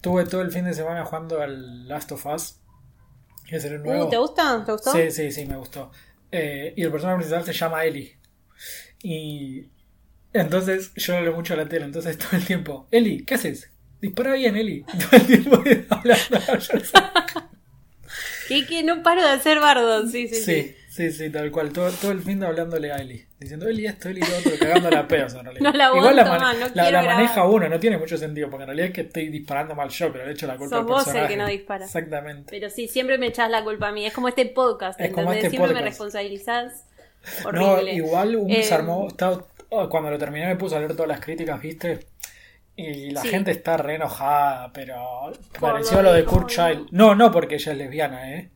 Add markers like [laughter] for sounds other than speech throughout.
Estuve todo el fin de semana jugando al Last of Us. Que es el nuevo. Uh, ¿Te gusta? ¿Te gustó? Sí, sí, sí, me gustó. Eh, y el personaje principal se llama Ellie. Y entonces yo leo mucho a la tele, entonces todo el tiempo, Eli, ¿qué haces? Dispara bien, Eli. [laughs] Todo el tiempo hablando. [laughs] [laughs] Y que no paro de hacer bardo, sí, sí, sí. Sí, sí, sí, tal cual. Todo, todo el fin de hablándole a Eli. Diciendo, Eli esto, Eli lo otro, cagando la peos en realidad. [laughs] No la Igual la, man- no la, la maneja uno, no tiene mucho sentido, porque en realidad es que estoy disparando mal yo, pero le echo la culpa Sos al vos el personaje. que no dispara. Exactamente. Pero sí, siempre me echás la culpa a mí. Es como este podcast, Es como este siempre me podcast. responsabilizás. No, Horrible. igual un Eh, armó, estaba- oh, cuando lo terminé me puse a leer todas las críticas, ¿viste? Y la Sí. gente está re enojada, pero pareció lo lo de Kurt ¿cómo Child. No, no porque ella es lesbiana, ¿eh?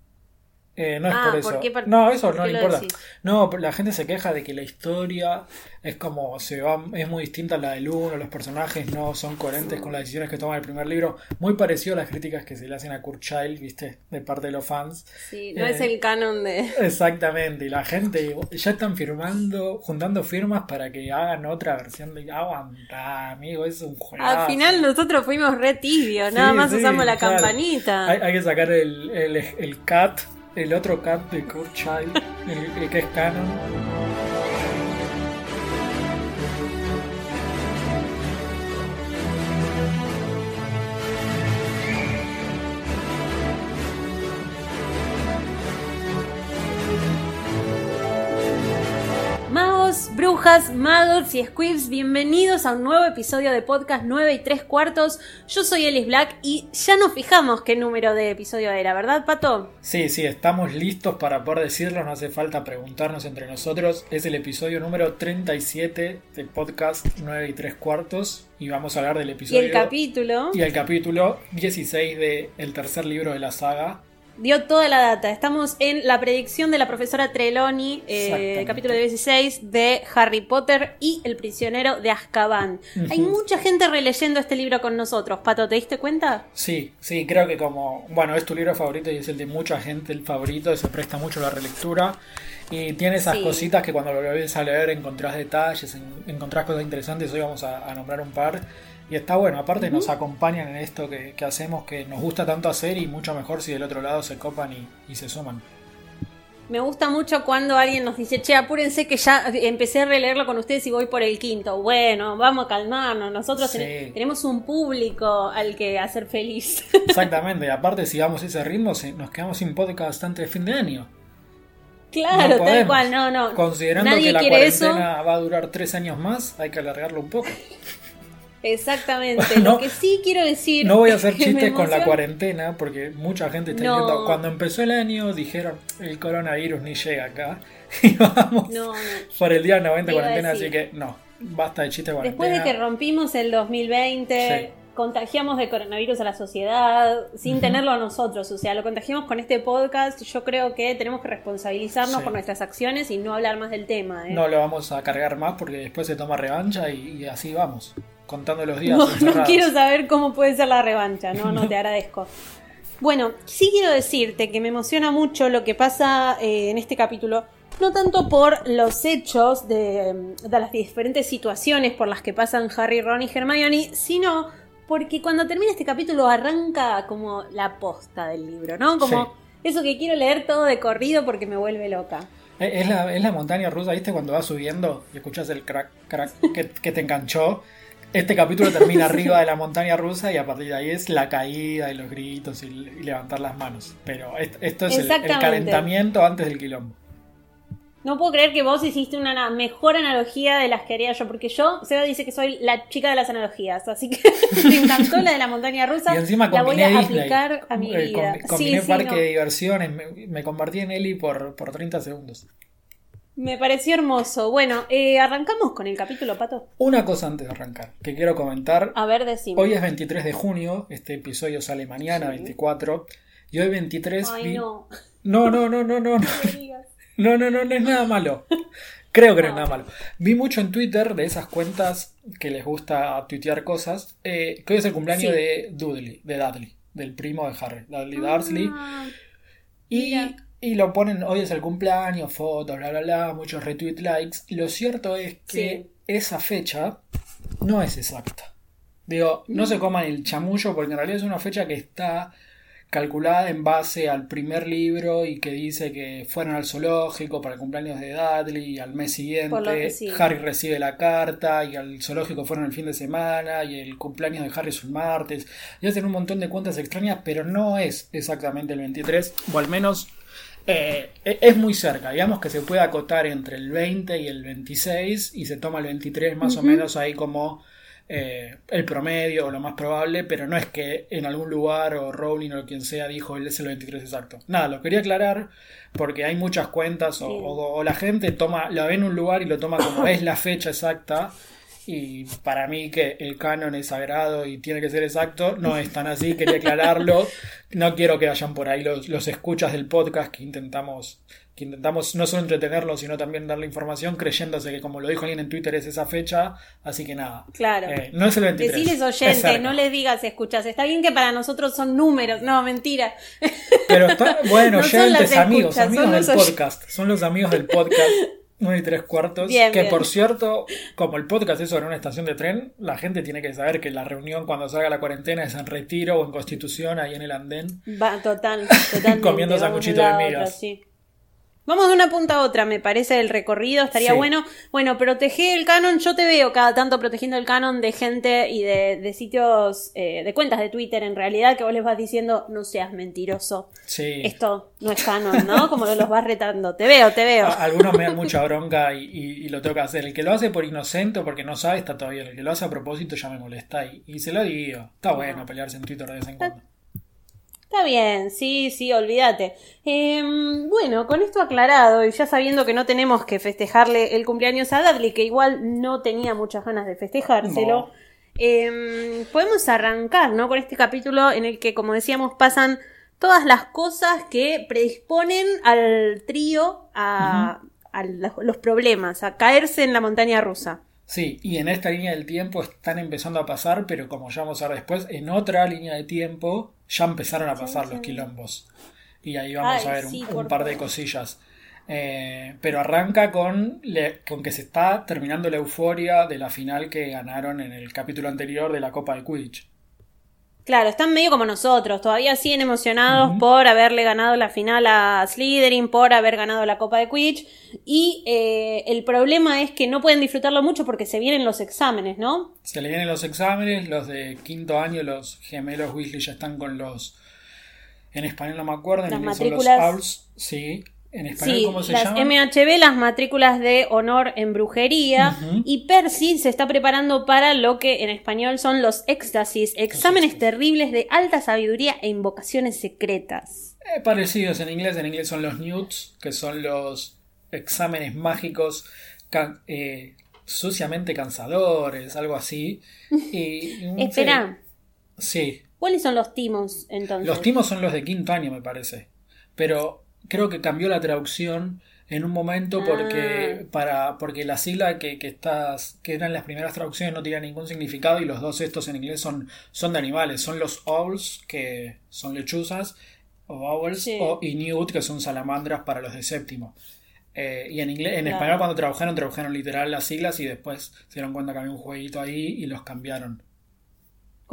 Eh, no es Ah, por eso. ¿por qué par- no, eso no le importa. decís? No, la gente se queja de que la historia es como se va, es muy distinta a la del uno, los personajes no son coherentes con las decisiones que toma el primer libro. Muy parecido a las críticas que se le hacen a Kurt Child, ¿viste? De parte de los fans. Sí, no Eh, es el canon de. Exactamente, y la gente ya están firmando, juntando firmas para que hagan otra versión de Aguanta, amigo, es un juego. Al final nosotros fuimos re tibios, nada más sí, usamos la claro. campanita. Hay, hay que sacar el, el, el cat, el otro cat de Kurt Child, el, el que es canon. Brujas, magos y squibs, bienvenidos a un nuevo episodio de podcast 9 y 3 cuartos. Yo soy Ellis Black y ya nos fijamos qué número de episodio era, ¿verdad, Pato? Sí, sí, estamos listos para poder decirlo, no hace falta preguntarnos entre nosotros. Es el episodio número 37 del podcast 9 y 3 cuartos y vamos a hablar del Y episodio... el capítulo y el capítulo 16 del tercer libro de la saga, dio toda la data. Estamos en la predicción de la profesora Trelawney, eh, capítulo 16 de Harry Potter y El prisionero de Azkaban. Hay mucha gente releyendo este libro con nosotros. Pato, ¿te diste cuenta? Sí, sí, creo que como, bueno, es tu libro favorito y es el de mucha gente el favorito, se presta mucho la relectura y tiene esas Sí. cositas que cuando lo volvés a leer encontrás detalles, en- encontrás cosas interesantes, hoy vamos a, a nombrar un par y está bueno, aparte nos acompañan en esto que, que hacemos, que nos gusta tanto hacer y mucho mejor si del otro lado se copan y, y se suman. Me gusta mucho cuando alguien nos dice, che, apúrense que ya empecé a releerlo con ustedes y voy por el quinto. Bueno, vamos a calmarnos. Nosotros Sí. ten- tenemos un público al que hacer feliz. [laughs] Exactamente, y aparte si damos ese ritmo nos quedamos sin podcast antes de fin de año. claro, No tal cual, no, no. Considerando Nadie que la quiere eso. cuarentena va a durar tres años más, hay que alargarlo un poco. Exactamente. [laughs] No, Lo que sí quiero decir. No voy a hacer chistes con la cuarentena porque mucha gente está No. diciendo, cuando empezó el año dijeron, el coronavirus ni llega acá [laughs] y vamos No, por el día 90 Te iba a cuarentena, así que no, basta de chistes de Después cuarentena. de que rompimos el 2020, Sí. contagiamos de coronavirus a la sociedad sin tenerlo a nosotros, o sea, lo contagiamos con este podcast, yo creo que tenemos que responsabilizarnos Sí. por nuestras acciones y no hablar más del tema. ¿eh? No lo vamos a cargar más porque después se toma revancha y, y así vamos, contando los días. No, no quiero saber cómo puede ser la revancha, no, no te agradezco. Bueno, sí quiero decirte que me emociona mucho lo que pasa eh, en este capítulo, no tanto por los hechos de, de las diferentes situaciones por las que pasan Harry, Ron y Hermione, sino porque cuando termina este capítulo arranca como la posta del libro, ¿no? Como eso que quiero leer todo de corrido porque me vuelve loca. Eh, Es la, es la montaña rusa, ¿viste? Cuando vas subiendo y escuchas el crack, crack que, que te enganchó. Este capítulo termina [laughs] arriba de la montaña rusa y a partir de ahí es la caída y los gritos y, y levantar las manos. Pero est- esto es el, calentamiento antes del quilombo. No puedo creer que vos hiciste una na- mejor analogía de las que haría yo, porque yo, Seba dice que soy la chica de las analogías, así que [laughs] me encantó la de la montaña rusa. Y encima la voy a Disney. aplicar a mi Eh, vida. com- combiné Sí, sí, parque no. de diversiones, me, me convertí en Eli por, por 30 segundos. Me pareció hermoso. Bueno, eh, arrancamos con el capítulo, Pato. Una cosa antes de arrancar, que quiero comentar. A ver, decime. Hoy es 23 de junio, este episodio sale mañana, 24. Y hoy 23... Ay, vi- no. no, no, no, no, no. [laughs] no. no. No, no, es nada malo. Creo que no es No. nada malo. Vi mucho en Twitter de esas cuentas que les gusta tuitear cosas, eh, que hoy es el cumpleaños Sí. de Dudley, de Dudley, del primo de Harry, Dudley. Ah, Y, mira. y lo ponen, hoy es el cumpleaños, fotos, bla, bla, bla, muchos retweet likes. Lo cierto es que Sí. esa fecha no es exacta. Digo, no se coman el chamullo porque en realidad es una fecha que está calculada en base al primer libro y que dice que fueron al zoológico para el cumpleaños de Dudley y al mes siguiente Harry recibe la carta y al zoológico fueron el fin de semana y el cumpleaños de Harry es un martes y hacen un montón de cuentas extrañas pero no es exactamente el 23 o al menos eh, e-, es muy cerca, digamos que se puede acotar entre el 20 y el 26 y se toma el 23 más o menos ahí como eh, el promedio o lo más probable, pero no es que en algún lugar o Rowling o quien sea dijo el es el 23 exacto. Nada, lo quería aclarar porque hay muchas cuentas o, la gente toma, la ve en un lugar y lo toma como [coughs] es la fecha exacta. Y para mí que el canon es sagrado y tiene que ser exacto, no es tan así, quería aclararlo. No quiero que vayan por ahí los, los escuchas del podcast que intentamos que intentamos no solo entretenerlo, sino también darle información, creyéndose que, como lo dijo alguien en Twitter, es esa fecha. Así que nada. Claro. Eh, no es el 23. Deciles oyente, no les digas escuchas. Está bien que para nosotros son números. No, mentira. Pero está, bueno, [laughs] oyentes, amigos, amigos del podcast. Son los amigos del podcast. [laughs] 1 y tres cuartos. que por cierto, como el podcast es sobre una estación de tren, la gente tiene que saber que la reunión cuando salga la cuarentena es en Retiro o en Constitución, ahí en el andén. Va, total, [laughs] totalmente. Comiendo sanguchitos de migas. sí. Vamos de una punta a otra, me parece el recorrido, estaría bueno. Bueno, protege el canon, yo te veo cada tanto protegiendo el canon de gente y de, sitios, eh, de cuentas de Twitter en realidad, que vos les vas diciendo, no seas mentiroso. Sí. Esto no es canon, ¿no? Como los vas retando. Te veo, te veo. algunos me dan mucha bronca y, lo tengo que hacer. El que lo hace por inocente o porque no sabe está bien. El que lo hace a propósito ya me molesta y, y se lo digo. Está bueno pelearse en Twitter de vez en cuando. Está bien, sí, sí, olvídate. Em, bueno, con esto aclarado y ya sabiendo que no tenemos que festejarle el cumpleaños a Dudley, que igual no tenía muchas ganas de festejárselo, em, podemos arrancar, ¿no? Con este capítulo en el que, como decíamos, pasan todas las cosas que predisponen al trío a, a los problemas, a caerse en la montaña rusa. Sí, y en esta línea del tiempo están empezando a pasar, pero como ya vamos a ver después, en otra línea de tiempo ya empezaron a pasar los quilombos. Y ahí vamos a ver un, par de cosillas. Eh, pero arranca con, con que se está terminando la euforia de la final que ganaron en el capítulo anterior de la Copa de Quidditch. Claro, están medio como nosotros, todavía siguen emocionados por haberle ganado la final a Slytherin, por haber ganado la Copa de Quidditch, y eh, el problema es que no pueden disfrutarlo mucho porque se vienen los exámenes, ¿no? Se le vienen los exámenes, los de quinto año, los gemelos Weasley ya están con los... En español no me acuerdo, en inglés son los Owls, sí, en español, ¿cómo se las MHB, las matrículas de honor en brujería. Y Percy se está preparando para lo que en español son los éxtasis, exámenes terribles de alta sabiduría e invocaciones secretas. Eh, parecidos en inglés, en inglés son los newts, que son los exámenes mágicos eh, suciamente cansadores, algo así. Y, [laughs] Espera. Sí. ¿Cuáles son los timos entonces? Los timos son los de quinto año, me parece. Pero creo que cambió la traducción en un momento porque ah. para porque la sigla que, que estas que eran las primeras traducciones no tenían ningún significado y los dos estos en inglés son son de animales. Son los owls que son lechuzas o owls o, y newt que son salamandras para los de séptimo. Eh, y en inglés en español cuando trabajaron trabajaron literal las siglas y después se dieron cuenta que había un jueguito ahí y los cambiaron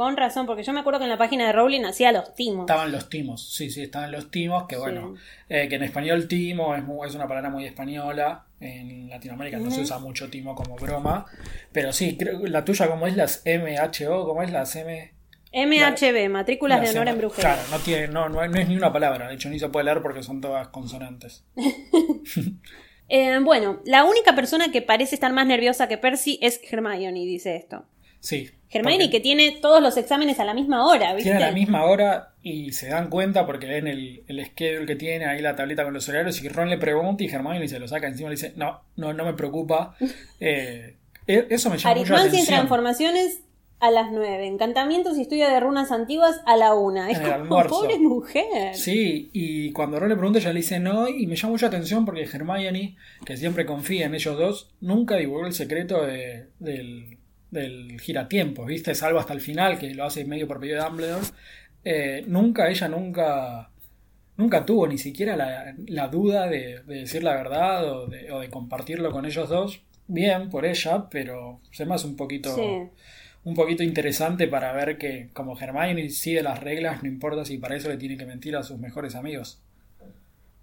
con razón, porque yo me acuerdo que en la página de Rowling hacía los timos. Estaban los timos, sí, sí, estaban los timos, que bueno, eh, que en español timo es, es, una palabra muy española, en Latinoamérica no se usa mucho timo como broma, pero sí, creo, la tuya como es las MHO, ¿cómo es las M... MHB, matrículas de honor en brujería. Claro, no, tiene, no, no, es ni una palabra, de hecho ni se puede leer porque son todas consonantes. [laughs] Eh, bueno, la única persona que parece estar más nerviosa que Percy es Hermione, dice esto. Sí. Hermione que tiene todos los exámenes a la misma hora, ¿viste? Tiene a la misma hora y se dan cuenta porque ven el, el schedule que tiene ahí la tableta con los horarios y Ron le pregunta y Hermione se lo saca encima y le dice, no, no, no me preocupa. [laughs] Eh, e, eso me llama mucho la atención. transformaciones a las 9. Encantamientos y estudio de runas antiguas a la 1. Es como, pobre mujer. Sí, y cuando Ron le pregunta, ella le dice no. Y me llama mucha atención porque Hermione, que siempre confía en ellos dos, nunca divulgó el secreto de, del, del giratiempo, ¿viste? Salvo hasta el final, que lo hace medio por medio de Dumbledore. Eh, nunca, ella nunca, nunca tuvo ni siquiera la, duda de, decir la verdad o de, compartirlo con ellos dos. Bien por ella, pero se me hace un poquito, un poquito interesante para ver que como Hermione sigue las reglas, no importa si para eso le tiene que mentir a sus mejores amigos.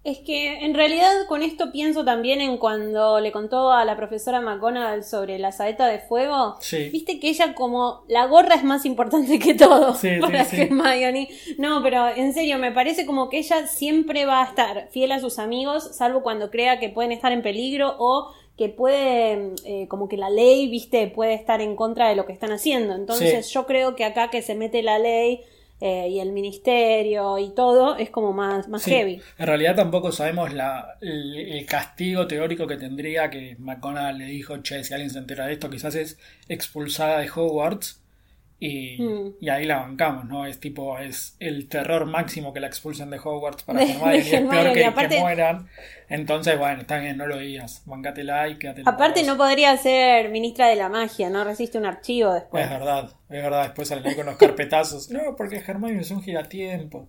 Es que en realidad con esto pienso también en cuando le contó a la profesora McGonagall sobre la saeta de fuego. Sí. Viste que ella como la gorra es más importante que todo Sí, [laughs] para sí. Hermione. No, pero en serio, me parece como que ella siempre va a estar fiel a sus amigos, salvo cuando crea que pueden estar en peligro o que puede, eh, como que la ley, viste, puede estar en contra de lo que están haciendo. Entonces yo creo que acá que se mete la ley eh, y el ministerio y todo es como más, más Sí, heavy. En realidad tampoco sabemos la, el, el castigo teórico que tendría que McGonagall le dijo, che, si alguien se entera de esto, quizás es expulsada de Hogwarts y, Mm. y ahí la bancamos, ¿no? Es tipo, es el terror máximo que la expulsen de Hogwarts para de y es peor que, aparte- que mueran. Entonces, bueno, está bien, no lo digas, bancatela y quédate en la Aparte no podría ser ministra de la magia, no resiste un archivo después. Es verdad, es verdad, después salen ahí con los carpetazos. No, porque Hermione es un giratiempo.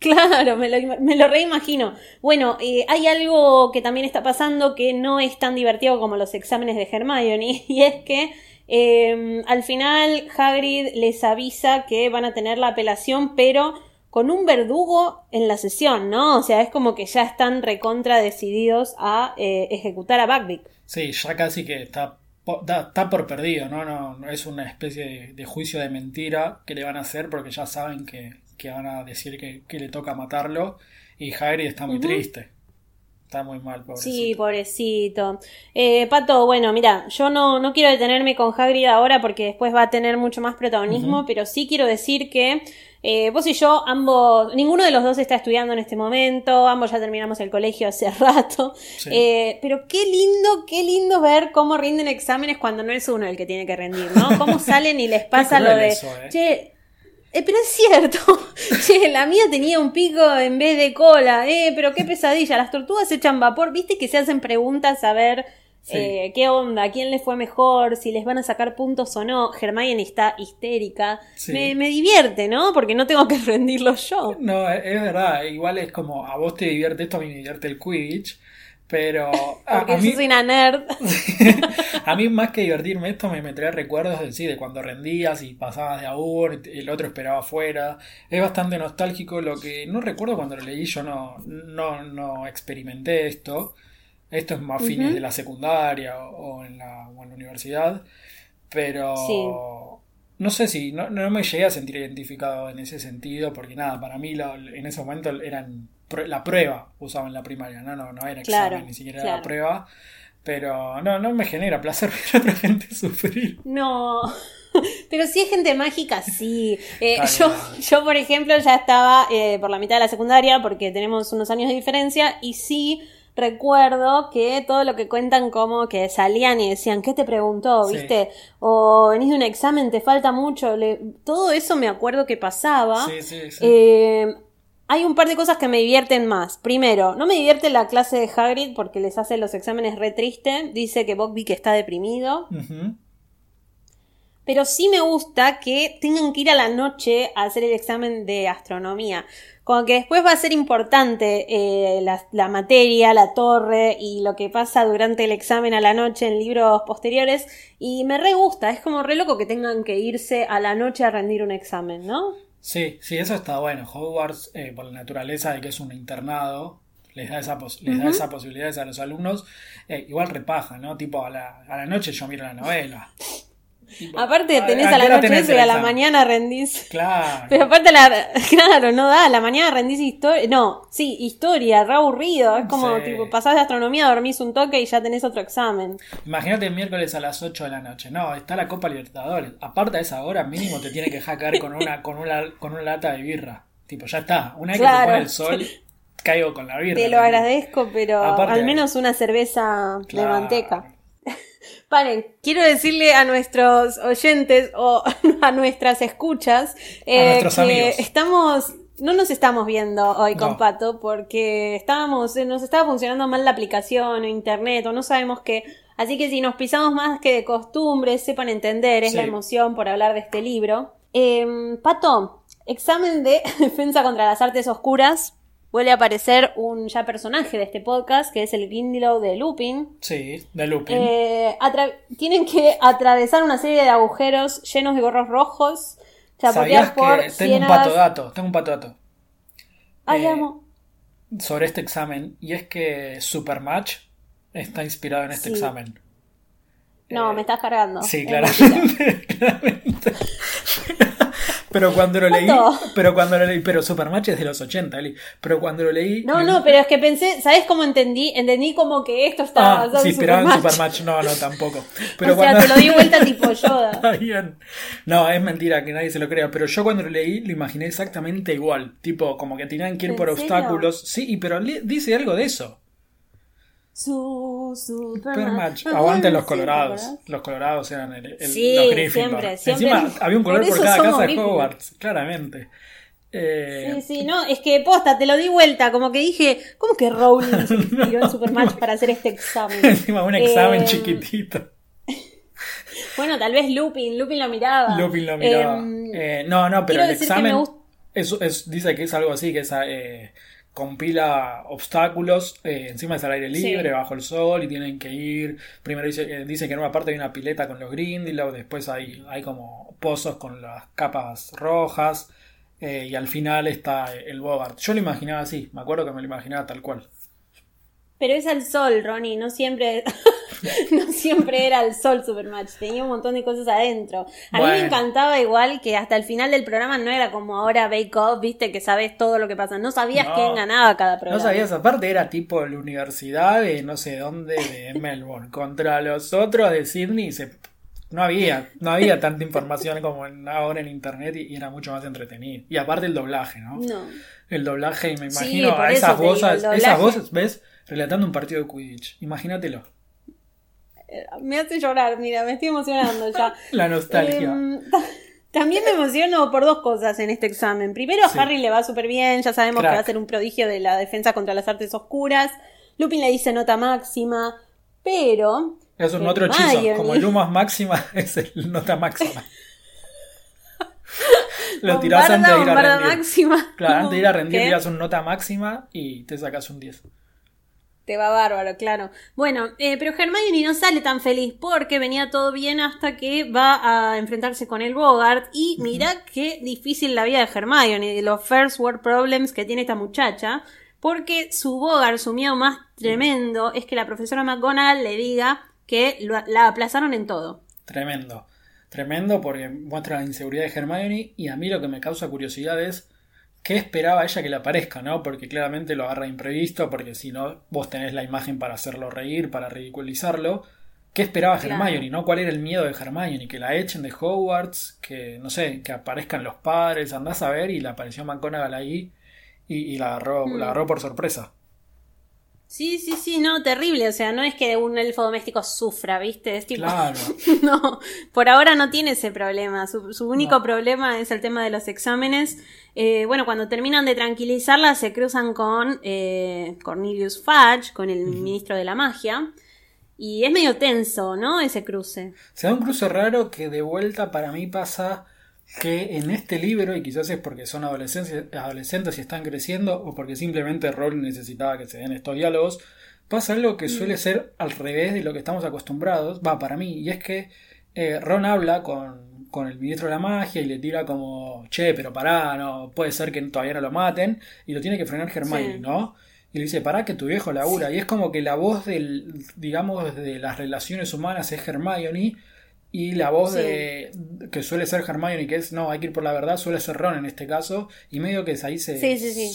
Claro, me lo, me lo reimagino. Bueno, eh, hay algo que también está pasando que no es tan divertido como los exámenes de Hermione, [laughs] y es que eh, al final Hagrid les avisa que van a tener la apelación, pero con un verdugo en la sesión, ¿no? O sea, es como que ya están recontra decididos a eh, ejecutar a Buckbeak. Sí, ya casi que está, está por perdido, ¿no? No, no es una especie de, de juicio de mentira que le van a hacer porque ya saben que, que van a decir que, que le toca matarlo y Hagrid está muy triste. Está muy mal, pobrecito. Sí, pobrecito. Eh, Pato, bueno, mira, yo no, no quiero detenerme con Hagrid ahora porque después va a tener mucho más protagonismo, pero sí quiero decir que eh, vos y yo, ambos, ninguno de los dos está estudiando en este momento, ambos ya terminamos el colegio hace [laughs] rato, Sí. Eh, pero qué lindo, qué lindo ver cómo rinden exámenes cuando no es uno el que tiene que rendir, ¿no? Cómo [laughs] salen y les pasa lo de, eso, eh. che, eh, pero es cierto. [laughs] che, la mía tenía un pico en vez de cola. Eh, pero qué pesadilla. Las tortugas echan vapor. Viste que se hacen preguntas a ver Sí. eh, qué onda, quién les fue mejor, si les van a sacar puntos o no. Hermione está histérica. Sí. Me, me divierte, ¿no? Porque no tengo que [laughs] rendirlo yo. No, es, es verdad, igual es como a vos te divierte esto, a mí me divierte el Quidditch, pero a, [laughs] Porque a mí, soy una nerd. [laughs] a mí más que divertirme esto me, me trae recuerdos de, sí, de cuando rendías y pasabas de aur, el otro esperaba afuera. Es bastante nostálgico lo que no recuerdo cuando lo leí, yo no, no, no experimenté esto. Esto es más fines de la secundaria o, o en la, o en la universidad, pero Sí. no sé si no, no me llegué a sentir identificado en ese sentido, porque nada, para mí lo- en ese momento eran la prueba usaban la primaria, no, no, no era examen, Claro, ni siquiera era la prueba. Pero no, no me genera placer [laughs] ver a otra gente sufrir. No. [laughs] Pero si es gente mágica, sí. Eh, yo, yo, por ejemplo, ya estaba eh, por la mitad de la secundaria porque tenemos unos años de diferencia y sí recuerdo que todo lo que cuentan como que salían y decían, ¿qué te preguntó? Sí. ¿Viste? O venís de un examen, te falta mucho. Le- Todo eso me acuerdo que pasaba. Sí, sí, sí. Eh, hay un par de cosas que me divierten más. Primero, no me divierte la clase de Hagrid porque les hace los exámenes re triste. Dice que Buckbeak está deprimido. Pero sí me gusta que tengan que ir a la noche a hacer el examen de astronomía. Como que después va a ser importante eh, la, la materia, la torre y lo que pasa durante el examen a la noche en libros posteriores. Y me re gusta, es como re loco que tengan que irse a la noche a rendir un examen, ¿no? Sí, sí, eso está bueno. Hogwarts, eh, por la naturaleza de que es un internado, les da esa, pos- les da esa posibilidad a los alumnos. Eh, igual repaja, ¿no? Tipo, a la, a la noche yo miro la novela. Aparte tenés ¿a la noche eso y a la mañana rendís. Claro. Pero aparte, la, [laughs] claro, no da, a la mañana rendís historia. No, sí, historia, re aburrido. Es como, Sí. tipo, pasás de astronomía, dormís un toque y ya tenés otro examen. Imagínate el miércoles a las 8 de la noche. No, está la Copa Libertadores. Aparte a esa hora, mínimo te tiene que caer con una, con una, con una lata de birra. Tipo, ya está. Una vez que Claro. se pone el sol, caigo con la birra. Te lo agradezco, pero Aparte- al menos una cerveza de manteca. Paren, quiero decirle a nuestros oyentes o [laughs] a nuestras escuchas eh, que amigos. estamos, no nos estamos viendo hoy con No. Pato porque estábamos, eh, nos estaba funcionando mal la aplicación o internet o no sabemos qué. Así que si nos pisamos más que de costumbre, sepan entender, es Sí. la emoción por hablar de este libro. Eh, Pato, examen de [laughs] defensa contra las artes oscuras. Vuelve a aparecer un ya personaje de este podcast, que es el Grindylow de Lupin. Sí, de Lupin. Eh, tienen que atravesar una serie de agujeros llenos de gorros rojos. ¿Sabías que tengo un pato dato, tengo un pato dato. Ay, eh, amo. Sobre este examen, y es que Supermatch está inspirado en este examen. No, me estás cargando. Sí, claramente. [laughs] [laughs] pero cuando lo leí, pero cuando lo leí, pero Supermatch es de los 80, Eli, pero cuando lo leí No, no, pero es que pensé, ¿sabes cómo entendí? Entendí como que esto estaba ah, sí, inspirado en Supermatch, no, no, tampoco. [laughs] Pero o sea, te lo di vuelta [laughs] tipo Yoda. Está bien. No, es mentira que nadie se lo crea, pero yo cuando lo leí lo imaginé exactamente igual, tipo como que tenían que ir por obstáculos, sí, pero dice algo de eso. Su Supermatch. Aguante los colorados. Los colorados eran el, el sí, los Siempre, siempre. Encima había un color por, cada casa de Hogwarts, claramente. Eh, sí, sí, no, es que posta, te lo di vuelta, como que dije, ¿cómo que Rowling se inspiró en Supermatch para hacer este examen? [laughs] Encima un examen eh, chiquitito. [laughs] bueno, tal vez Lupin, Lupin lo miraba. Lupin lo miraba. Em, eh, no, no, pero el examen es, dice que es algo así, que es compila obstáculos, eh, encima es al aire libre, bajo el sol, y tienen que ir. Primero dice, dice, que en una parte hay una pileta con los Grindylow, después hay, hay como pozos con las capas rojas, eh, y al final está el Bogart. Yo lo imaginaba así, me acuerdo que me lo imaginaba tal cual. Pero es al sol, Ronnie, no siempre, [laughs] no siempre era al sol Supermatch, tenía un montón de cosas adentro. A mí me encantaba igual que hasta el final del programa no era como ahora Bake Off, viste, que sabes todo lo que pasa, no sabías quién ganaba cada programa. No sabías, aparte era tipo la universidad de no sé dónde, de Melbourne, [laughs] contra los otros de Sydney, se... no había, no había tanta información como ahora en internet y, era mucho más entretenido. Y aparte el doblaje, ¿no? No. El doblaje, me imagino a esas voces, esas voces, ¿ves? Relatando un partido de Quidditch. Imagínatelo. Eh, me hace llorar, mira, me estoy emocionando ya. [laughs] La nostalgia. Em, también me emociono por dos cosas en este examen. Primero, a Harry le va súper bien, ya sabemos que va a ser un prodigio de la defensa contra las artes oscuras. Lupin le dice nota máxima, pero... Es un otro hechizo, como el Lumas máxima [laughs] es el nota máxima. [laughs] Lo tirás antes de ir a rendir. Máxima. Claro, antes de ir a rendir tiras un nota máxima y te sacas un 10. Te va bárbaro, claro. Bueno, eh, pero Hermione no sale tan feliz porque venía todo bien hasta que va a enfrentarse con el Bogart. Y mira qué difícil la vida de Hermione, de los first world problems que tiene esta muchacha. Porque su Bogart, su miedo más tremendo, es que la profesora McGonagall le diga que la aplazaron en todo. Tremendo. Tremendo porque muestra la inseguridad de Hermione. Y a mí lo que me causa curiosidad es qué esperaba ella que le aparezca, ¿no? Porque claramente lo agarra imprevisto, porque si no, vos tenés la imagen para hacerlo reír, para ridiculizarlo. ¿Qué esperaba Hermione, no? ¿Cuál era el miedo de Hermione? Que la echen de Hogwarts, que, no sé, que aparezcan los padres, andás a ver, y le apareció McGonagall ahí y, la, agarró, la mm. agarró por sorpresa. Sí, sí, sí, no, terrible. O sea, no es que un elfo doméstico sufra, ¿viste? Es tipo. Claro. [laughs] no, por ahora no tiene ese problema. Su, único problema es el tema de los exámenes. Eh, bueno, cuando terminan de tranquilizarla, se cruzan con eh, Cornelius Fudge, con el ministro de la magia. Y es medio tenso, ¿no? Ese cruce. Se da un cruce raro que de vuelta para mí pasa que en este libro, y quizás es porque son adolescentes, adolescentes y están creciendo, o porque simplemente Rowling necesitaba que se den estos diálogos, pasa algo que suele mm. ser al revés de lo que estamos acostumbrados, va para mí, y es que eh, Ron habla con, con, el ministro de la magia y le tira como, che, pero pará, no, puede ser que todavía no lo maten, y lo tiene que frenar Hermione, ¿no? Y le dice, pará que tu viejo labura, y es como que la voz del, digamos, de las relaciones humanas es Hermione, y la voz de que suele ser Hermione, que es no, hay que ir por la verdad, suele ser Ron en este caso. Y medio que ahí se,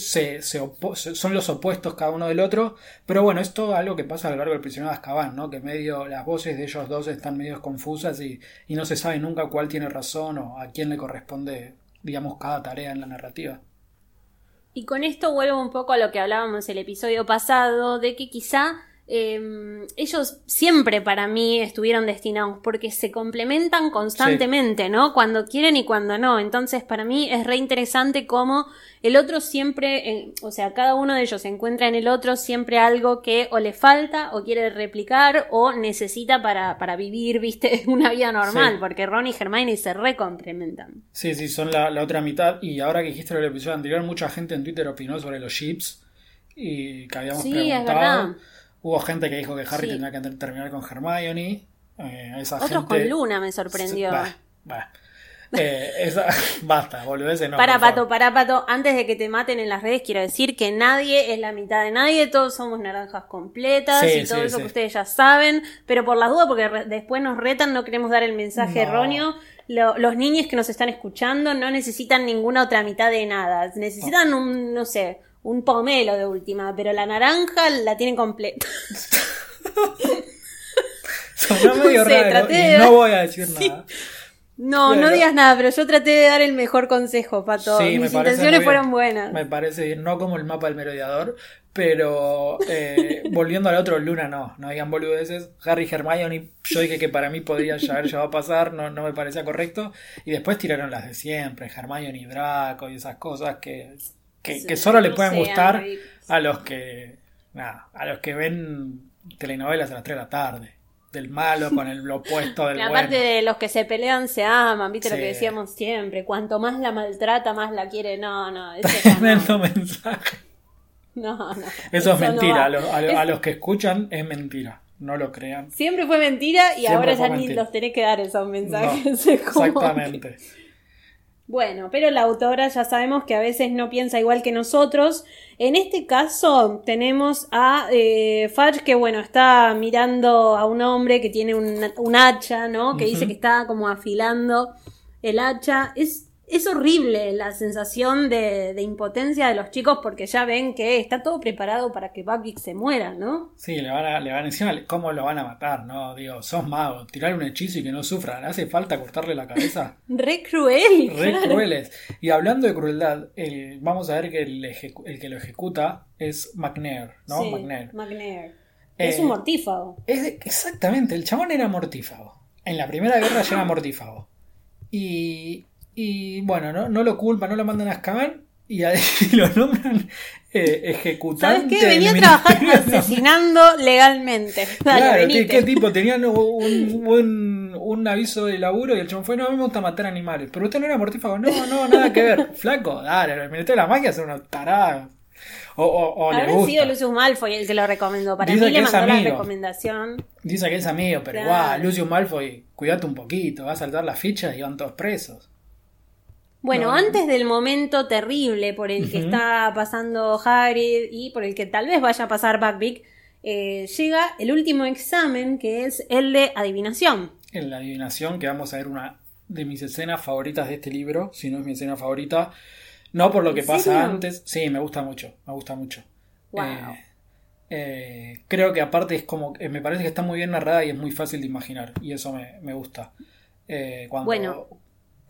se, son los opuestos cada uno del otro. Pero bueno, es todo algo que pasa a lo largo del prisionero de Azkaban, ¿no? Que medio las voces de ellos dos están medio confusas y, y no se sabe nunca cuál tiene razón o a quién le corresponde, digamos, cada tarea en la narrativa. Y con esto vuelvo un poco a lo que hablábamos el episodio pasado, de que quizá Em, ellos siempre para mí estuvieron destinados porque se complementan constantemente, ¿no? Cuando quieren y cuando no. Entonces para mí es re interesante cómo el otro siempre, eh, o sea, cada uno de ellos encuentra en el otro siempre algo que o le falta o quiere replicar o necesita para, para vivir, [laughs] viste, una vida normal, porque Ron y Hermione se recomplementan. Sí, sí, son la, la, otra mitad y ahora que dijiste el episodio anterior, mucha gente en Twitter opinó sobre los ships y que habíamos Sí, es preguntado. verdad. Hubo gente que dijo que Harry Sí. tendría que ter- terminar con Hermione. Eh, esa Otros gente... con Luna me sorprendió. Bah, bah. Eh, esa... [laughs] Basta, no. para. Pato, para Pato, antes de que te maten en las redes, quiero decir que nadie es la mitad de nadie, todos somos naranjas completas Sí, y todo sí, eso que ustedes ya saben, pero por las dudas, porque después nos retan, no queremos dar el mensaje No. erróneo. Lo- los niños que nos están escuchando no necesitan ninguna otra mitad de nada, necesitan un, no sé, un pomelo de última, pero la naranja la tienen completa. Sonó [laughs] medio No sé, raro traté y de- no voy a decir Sí. nada. No, Bueno. no digas nada, pero yo traté de dar el mejor consejo, Pato. Sí, Mis intenciones fueron buenas. Me parece bien, no como el mapa del merodeador, pero eh, [laughs] volviendo al otro, Luna no, no digan boludeces. Harry Hermione, yo dije que para mí podría ya haber llegado a pasar, no, no me parecía correcto. Y después tiraron las de siempre, Hermione y Draco y esas cosas que, que, Sí, que solo le pueden gustar a los que, nada, a los que ven telenovelas a las 3 de la tarde. Del malo con el lo opuesto [laughs] del La bueno. parte de los que se pelean se aman, viste lo que decíamos siempre. Cuanto más la maltrata, más la quiere. No, no, [laughs] Tremendo mensaje. [laughs] No, no. Eso es mentira. a, los, a los- Es- a los que escuchan es mentira. No lo crean. Siempre fue mentira y Siempre ahora ya ni los tenés que dar esos No, mensajes. Es como- exactamente. Bueno, pero la autora ya sabemos que a veces no piensa igual que nosotros. En este caso tenemos a eh, Fudge que, bueno, está mirando a un hombre que tiene un, un hacha, ¿no? Que dice que está como afilando el hacha. Es, es horrible la sensación de, de impotencia de los chicos porque ya ven que está todo preparado para que Buckbeak se muera, ¿no? Sí, le van a, le van encima, ¿cómo lo van a matar? No, digo, sos mago, tirar un hechizo y que no sufran. ¿Hace falta cortarle la cabeza? [laughs] Re cruel. Re claro. crueles. Y hablando de crueldad, el- vamos a ver que el, que lo ejecuta es McNair, ¿no? Sí, McNair. McNair. Eh, Es un mortífago. Es exactamente, el chabón era mortífago. En la primera guerra ya era mortífago. Y, y bueno, no, no lo culpan, no lo mandan a Azkaban y, a- y [laughs] lo nombran eh, ejecutante. ¿Sabes qué? Venía a trabajar asesinando legalmente. [laughs] Dale, Claro, ¿qué, tipo? Tenían un, un, un aviso de laburo y el chabón fue, no, a mí me gusta matar animales. Pero usted no era mortífago. No, no, nada que ver. [laughs] Flaco, dale, el Ministerio de la Magia son unos tarados. O, o, o le gusta. sido Lucius Malfoy el que lo recomendó. Para Dice mí le que es mandó la amigo. recomendación. Dice que es amigo, pero Claro. igual, Lucius Malfoy, cuídate un poquito, va a saltar las fichas y van todos presos. Bueno, No. antes del momento terrible por el que está pasando Hagrid y por el que tal vez vaya a pasar Buckbeak, eh, llega el último examen que es el de adivinación. En la adivinación, que vamos a ver una de mis escenas favoritas de este libro, si no es mi escena favorita. No por lo que ¿En pasa serio? antes. Sí, me gusta mucho, me gusta mucho. Wow. Eh, eh, creo que aparte es como, eh, me parece que está muy bien narrada y es muy fácil de imaginar. Y eso me, me gusta. Cuando, Bueno.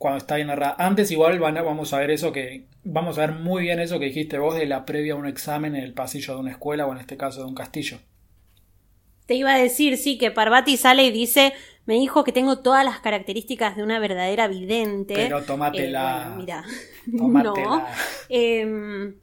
Cuando está bien narrada. Antes igual van a- vamos a ver eso que, vamos a ver muy bien eso que dijiste vos de la previa a un examen en el pasillo de una escuela o en este caso de un castillo. Te iba a decir, sí, que Parvati sale y dice, me dijo que tengo todas las características de una verdadera vidente. Pero tómatela. Eh, bueno, mira, [laughs] Tómatela. no. Em,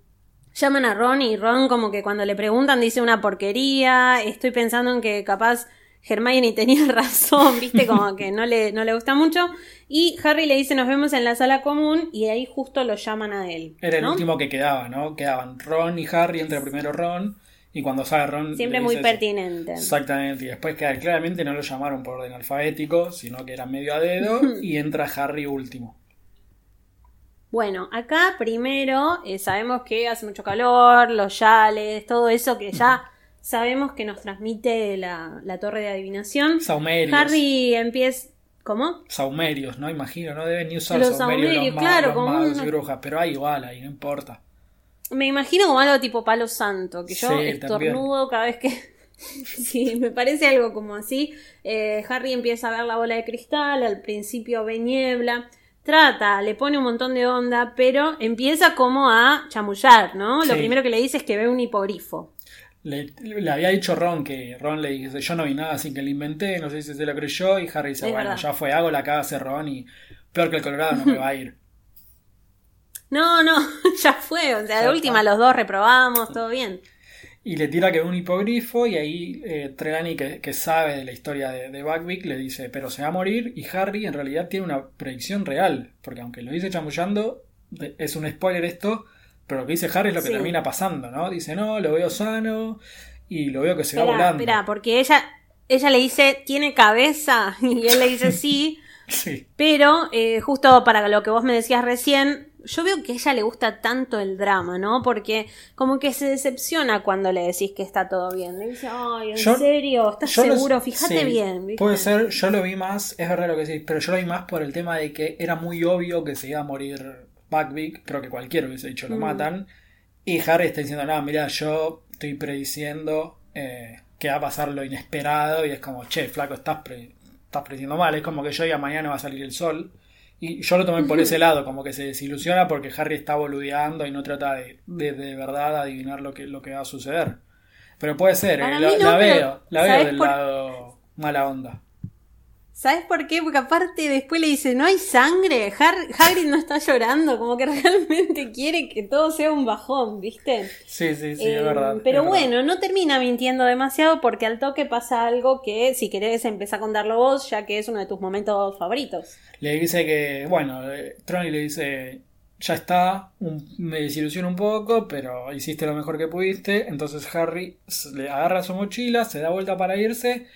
llaman a Ron y Ron como que cuando le preguntan dice una porquería. Estoy pensando en que capaz Hermione tenía [laughs] razón, viste, como que no le, no le gusta mucho. Y Harry le dice nos vemos en la sala común y ahí justo lo llaman a él. Era el último que quedaba, ¿no? Quedaban Ron y Harry, entra primero Ron, y cuando sale Ron... Siempre muy eso. pertinente. Exactamente, y después queda claramente no lo llamaron por orden alfabético, sino que era medio a dedo, [laughs] y entra Harry último. Bueno, acá primero eh, sabemos que hace mucho calor, los yales, todo eso que ya [laughs] sabemos que nos transmite la, la torre de adivinación. Saumerios. Harry empieza... ¿Cómo? Saumerios, ¿no? Imagino, no deben ni usar Los saumerios, saumerios, los, claro, como magos una- y brujas, pero hay igual ahí, no importa. Me imagino como algo tipo palo santo, que yo Sí, estornudo cada vez que... [laughs] sí, me parece algo como así. Eh, Harry empieza a ver la bola de cristal, al principio ve niebla, trata, le pone un montón de onda, pero empieza como a chamullar, ¿no? Lo primero que le dice es que ve un hipogrifo. Le, le había dicho Ron que Ron le dice, yo no vi nada sin que lo inventé, no sé si se lo creyó, y Harry dice, Es bueno, verdad. ya fue, hago la que hace Ron y peor que el Colorado no me va a ir. [laughs] No, no, [laughs] ya fue. O sea, Ya de última está. los dos reprobamos, todo bien. Y le tira que un hipogrifo y ahí eh, Trelawney, que, que sabe de la historia de, de Buckbeak, le dice, pero se va a morir y Harry en realidad tiene una predicción real, porque aunque lo dice chamullando, es un spoiler esto, Pero lo que dice Harry es lo que Sí. termina pasando, ¿no? Dice, no, lo veo sano y lo veo que se va volando. espera, porque ella, ella le dice, ¿tiene cabeza? [laughs] Y él le dice [laughs] sí. Sí, Pero, eh, justo para lo que vos me decías recién, yo veo que a ella le gusta tanto el drama, ¿no? Porque como que se decepciona cuando le decís que está todo bien. Le dice, ay, ¿en Yo- serio? ¿Estás lo- seguro? Fíjate sí, bien. ¿viste? Puede ser, yo lo vi más, es verdad lo que decís, pero yo lo vi más por el tema de que era muy obvio que se iba a morir Buckbeak, creo que cualquiera hubiese dicho lo Mm. matan, y Harry está diciendo, no, mira, yo estoy prediciendo eh, que va a pasar lo inesperado, y es como, che, flaco, estás, pre- estás prediciendo mal, es como que yo diga mañana va a salir el sol, y yo lo tomé por ese lado, como que se desilusiona porque Harry está boludeando y no trata de, de, de verdad adivinar lo que, lo que va a suceder. Pero puede ser, eh, la, no, veo, la veo ¿sabes del por- lado mala onda. ¿Sabes por qué? Porque aparte después le dice, no hay sangre. Har- Hagrid no está llorando, como que [laughs] realmente quiere que todo sea un bajón, ¿viste? Sí, sí, sí, Eh, es verdad. Pero es verdad. bueno, no termina mintiendo demasiado porque al toque pasa algo que si querés empezar a contarlo vos, ya que es uno de tus momentos favoritos. Le dice que, bueno, eh, Trony le dice, ya está, un- me desilusiona un poco, pero hiciste lo mejor que pudiste. Entonces Harry le agarra su mochila, se da vuelta para irse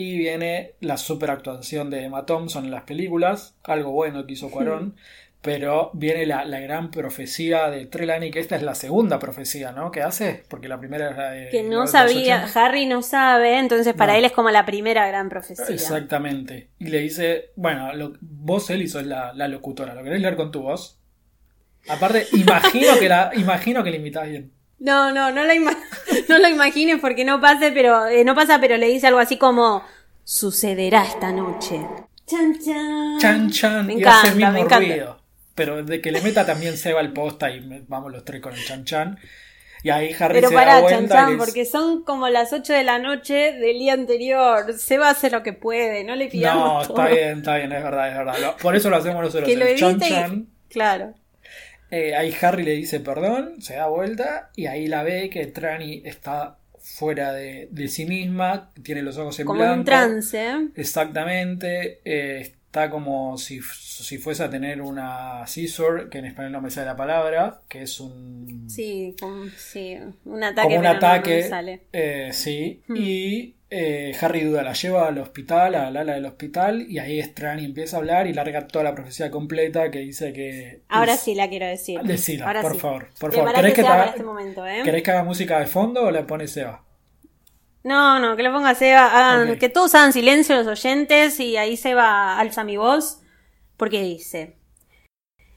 y viene la super actuación de Emma Thompson en las películas, algo bueno que hizo Cuarón. Pero viene la, la gran profecía de Trelawney, que esta es la segunda profecía, ¿no? Que hace, porque la primera es la de... Que no sabía, 80. Harry no sabe, entonces para No. él es como la primera gran profecía. Exactamente. Y le dice, bueno, lo- vos, Eli, sos la, la locutora. ¿Lo querés leer con tu voz? Aparte, imagino que la, imagino que la imitás bien. No, no, no lo, ima- [laughs] no lo imagines porque no pase, pero eh, no pasa, pero le dice algo así como sucederá esta noche. Chan chan. Chan chan. Me y hace el encanta, me mismo encanta. ruido. Pero de que le meta también se va el posta y me- vamos los tres con el chan chan. Y ahí Harry Pero se da pará, Chan vuelta y Chan, dice- porque son como las 8 de la noche del día anterior. Se va a hacer lo que puede, no le pidamos No, todo. está bien, está bien, es verdad, es verdad. Por eso lo hacemos nosotros. Que lo el chan y- chan. Claro. Eh, ahí Harry le dice perdón, se da vuelta y ahí la ve que Trani está fuera de, de sí misma, tiene los ojos en Como blanco. un trance. Exactamente, eh, está como si, si fuese a tener una scissor, que en español no me sale la palabra, que es un... Sí, como, sí, un ataque. como un no- ataque. me sale. eh, sí, Hmm. y eh, Harry duda, la lleva al hospital, al ala del hospital, y ahí Strani empieza a hablar y larga toda la profecía completa que dice que... Ahora es- sí la quiero decir. Decila, Ahora por sí. favor, por favor. ¿Querés que, haga- este momento, ¿eh? ¿Querés que haga música de fondo o la pone Seba? No, no, que lo ponga Seba. hagan-. Que todos hagan silencio los oyentes y ahí Seba alza mi voz. Porque dice: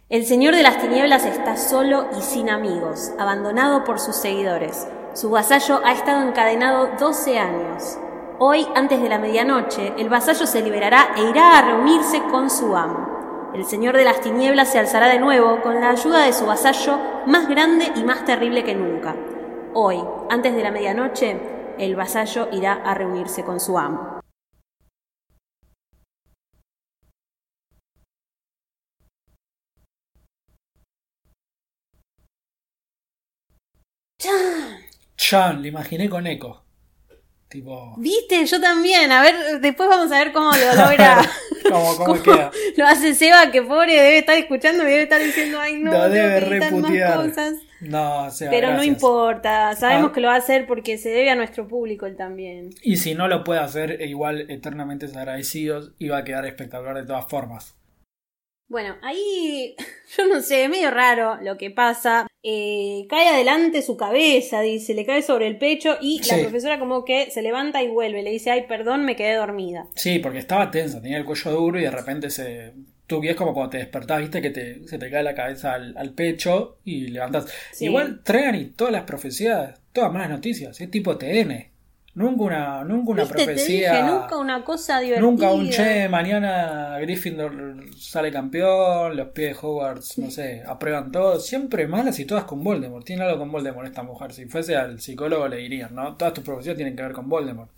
El señor de las tinieblas está solo y sin amigos, abandonado por sus seguidores. Su vasallo ha estado encadenado 12 años. Hoy, antes de la medianoche, el vasallo se liberará e irá a reunirse con su amo. El señor de las tinieblas se alzará de nuevo con la ayuda de su vasallo más grande y más terrible que nunca. Hoy, antes de la medianoche, el vasallo irá a reunirse con su amo. ¡Chan! Chan, le imaginé con eco. Tipo... ¿Viste? Yo también. A ver, después vamos a ver cómo lo logra. [laughs] ¿Cómo, cómo queda? Lo hace Seba, que pobre debe estar escuchando y debe estar diciendo, ay no, Lo debe editar más reputear. cosas. No, o sea, Pero no importa, sabemos Ah. que lo va a hacer porque se debe a nuestro público él también. Y si no lo puede hacer, e igual eternamente agradecidos y va a quedar espectacular de todas formas. Bueno, ahí [laughs] yo no sé, es medio raro lo que pasa. Eh, cae adelante su cabeza, dice, le cae sobre el pecho y la profesora como que se levanta y vuelve, le dice, ay, perdón, me quedé dormida. Sí, porque estaba tensa, tenía el cuello duro y de repente se... Tú es como cuando te despertás, viste, que te, se te cae la cabeza al, al pecho y levantás. Sí. Igual traen y todas las profecías, todas malas noticias, es tipo TN. Nunca una, nunca una ¿Viste? Te profecía... dije, nunca una cosa divertida. Nunca un che, mañana Gryffindor sale campeón, los pies de Hogwarts, no sé, aprueban todo. Siempre malas y todas con Voldemort. Tiene algo con Voldemort esta mujer. Si fuese al psicólogo le dirían, ¿no? Todas tus profecías tienen que ver con Voldemort.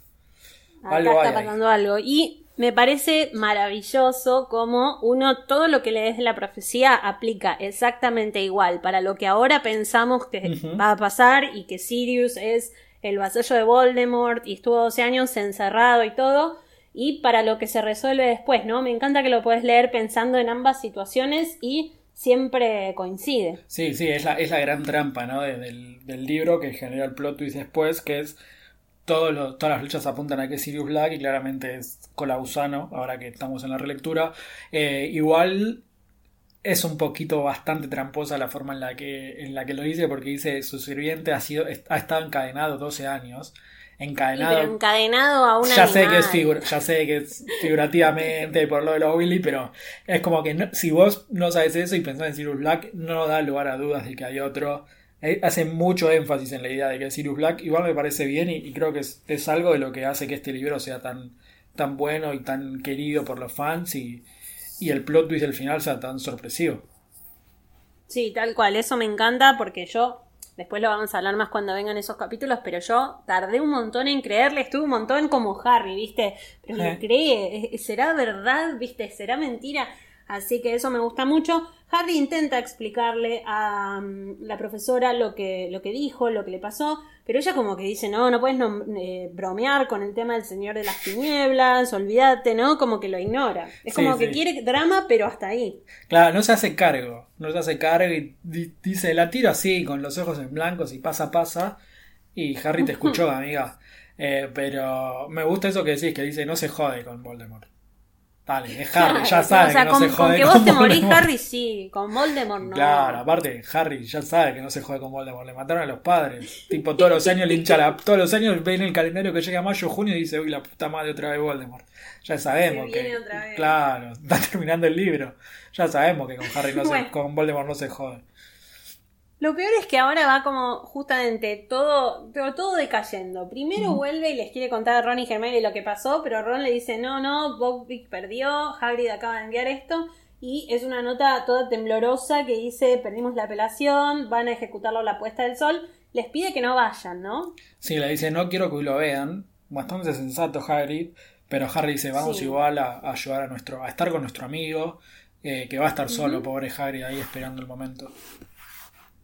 Acá Algo está hay ahí. pasando algo. Y me parece maravilloso como uno, todo lo que lees de la profecía aplica exactamente igual para lo que ahora pensamos que va a pasar y que Sirius es el vasallo de Voldemort y estuvo 12 años encerrado y todo. Y para lo que se resuelve después, ¿no? Me encanta que lo puedes leer pensando en ambas situaciones y siempre coincide. Sí, sí, es la, es la gran trampa ¿no? del, del libro que genera el plot twist después, que es todos los, todas las luchas apuntan a que es Sirius Black y claramente es Colausano, ahora que estamos en la relectura. Eh, igual es un poquito bastante tramposa la forma en la que, en la que lo dice, porque dice su sirviente ha, sido, ha estado encadenado 12 años. Encadenado. Pero encadenado a una ya sé que es figura, ya sé que es figurativamente por lo de los Willy, pero es como que si vos no sabes eso y pensás en Sirius Black, no da lugar a dudas de que hay otro hace mucho énfasis en la idea de que Sirius Black. Igual me parece bien y, creo que es, algo de lo que hace que este libro sea tan, tan bueno y tan querido por los fans y, y el plot twist del final sea tan sorpresivo. Sí, tal cual. Eso me encanta porque yo, después lo vamos a hablar más cuando vengan esos capítulos, pero yo tardé un montón en creerle, estuve un montón como Harry, ¿viste? Pero me eh. cree, ¿será verdad? ¿Viste? ¿Será mentira? Así que eso me gusta mucho. Harry intenta explicarle a mm, la profesora lo que, lo que dijo, lo que le pasó, pero ella como que dice, no, no puedes eh, bromear con el tema del Señor de las Tinieblas, olvídate, ¿no? Como que lo ignora. Es como que quiere drama, pero hasta ahí. Claro, no se hace cargo, no se hace cargo y dice, la tiro así, con los ojos en blanco, y pasa, pasa. Y Harry te escuchó, [laughs] amiga. Eh, pero me gusta eso que decís, que dice, no se jode con Voldemort. Dale, es Harry, [laughs] ya sabe que no se jode con, que vos te morís, Harry sí, con Voldemort no. Claro, aparte, Harry ya sabe que no se jode con Voldemort, le mataron a los padres. tipo, todos los años le hincha la, todos los años ve en el calendario que llega mayo, junio y dice, uy, la puta madre otra vez Voldemort. Ya sabemos que. Claro, [laughs] está terminando el libro. Ya sabemos que con Harry no se, [laughs] con Voldemort no se jode. Lo peor es que ahora va como justamente todo, pero todo decayendo. Primero vuelve y les quiere contar a Ron y Hermione lo que pasó, pero Ron le dice, no, no, Bob perdió, Hagrid acaba de enviar esto. Y es una nota toda temblorosa que dice, perdimos la apelación, van a ejecutarlo a la puesta del sol. Les pide que no vayan, ¿no? Sí, le dice, no quiero que lo vean. Bastante sensato Hagrid, pero Harry dice, vamos igual a, ayudar a nuestro, a estar con nuestro amigo, eh, que va a estar solo, pobre Hagrid, ahí esperando el momento.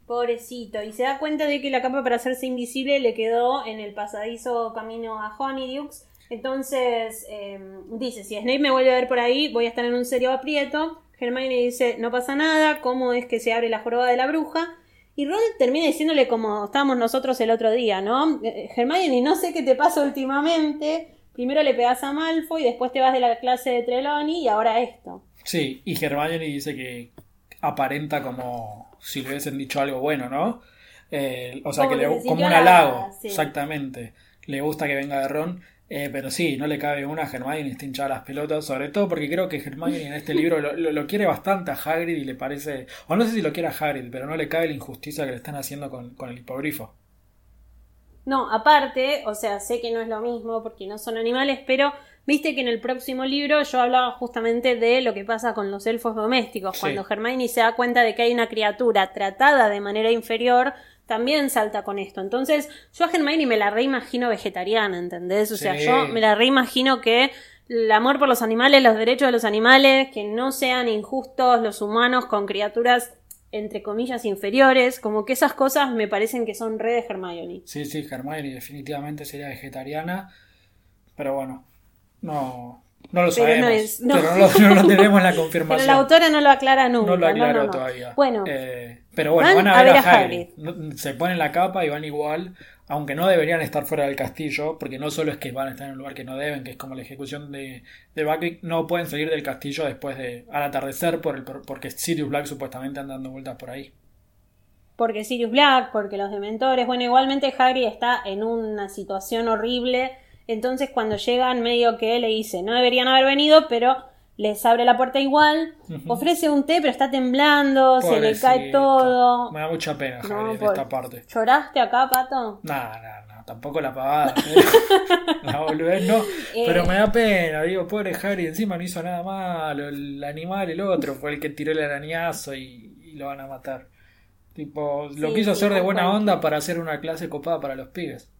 Pobrecito. Y se da cuenta de que la capa para hacerse invisible le quedó en el pasadizo camino a Honeydukes. Entonces em, dice, si Snape me vuelve a ver por ahí, voy a estar en un serio aprieto. Hermione dice, no pasa nada, ¿cómo es que se abre la joroba de la bruja? Y Ron termina diciéndole como estábamos nosotros el otro día, ¿no? Eh, Hermione, no sé qué te pasa últimamente. Primero le pegas a Malfoy, después te vas de la clase de Trelawney y ahora esto. Sí, y Hermione dice que aparenta como si le hubiesen dicho algo bueno, ¿no? Eh, o sea, que le, como un halago, exactamente. Le gusta que venga de Ron. Eh, pero sí, no le cabe una a Hermione está hinchada las pelotas, sobre todo porque creo que Hermione en este libro lo, quiere bastante a Hagrid y le parece, o no sé si lo quiere a Hagrid, pero no le cabe la injusticia que le están haciendo con, con el hipogrifo. No, aparte, o sea, sé que no es lo mismo porque no son animales, pero Viste que en el próximo libro yo hablaba justamente de lo que pasa con los elfos domésticos. Cuando Hermione se da cuenta de que hay una criatura tratada de manera inferior, también salta con esto. Entonces, yo a Hermione me la reimagino vegetariana, ¿entendés? O sea, yo me la reimagino que el amor por los animales, los derechos de los animales, que no sean injustos los humanos con criaturas entre comillas inferiores, como que esas cosas me parecen que son re de Hermione. Sí, sí, Hermione definitivamente sería vegetariana, pero bueno, no, no lo sabemos. No Pero no lo, tenemos la [laughs] confirmación. Pero la autora no lo aclara nunca. No lo aclaró todavía. Bueno, eh, pero bueno, van, a ver a, Hagrid. Se ponen la capa y van igual. Aunque no deberían estar fuera del castillo, porque no solo es que van a estar en un lugar que no deben, que es como la ejecución de, de Buckwick, no pueden salir del castillo después de al atardecer por el, porque Sirius Black supuestamente anda dando vueltas por ahí porque Sirius Black, porque los dementores, bueno, igualmente Hagrid está en una situación horrible entonces cuando llegan medio que le dice, no deberían haber venido, pero les abre la puerta igual, ofrece un té, pero está temblando, se le cae todo. Me da mucha pena, Javier, esta parte. ¿Lloraste acá, Pato? No, no, no, tampoco la pavada. [laughs] la boludez no, eh. pero me da pena, digo, pobre Harry, encima no hizo nada malo, el animal, el otro, fue el que tiró el arañazo y, lo van a matar. Tipo, lo quiso hacer de buena onda para hacer una clase copada para los pibes.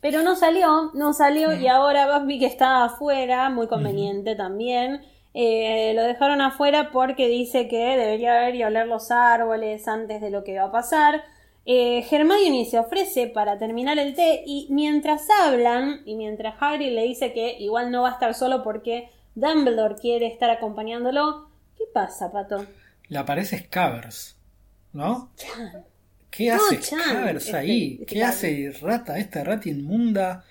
Pero no salió, no salió y ahora Buffy que está afuera, muy conveniente también. Eh, lo dejaron afuera porque dice que debería haber y oler los árboles antes de lo que va a pasar. Eh, Hermione se ofrece para terminar el té y mientras hablan y mientras Harry le dice que igual no va a estar solo porque Dumbledore quiere estar acompañándolo, ¿qué pasa, Pato? Le aparece Scavers, ¿no? Chan. ¿Qué No, hace este- ahí? este ¿Qué hace rata, esta rata inmunda?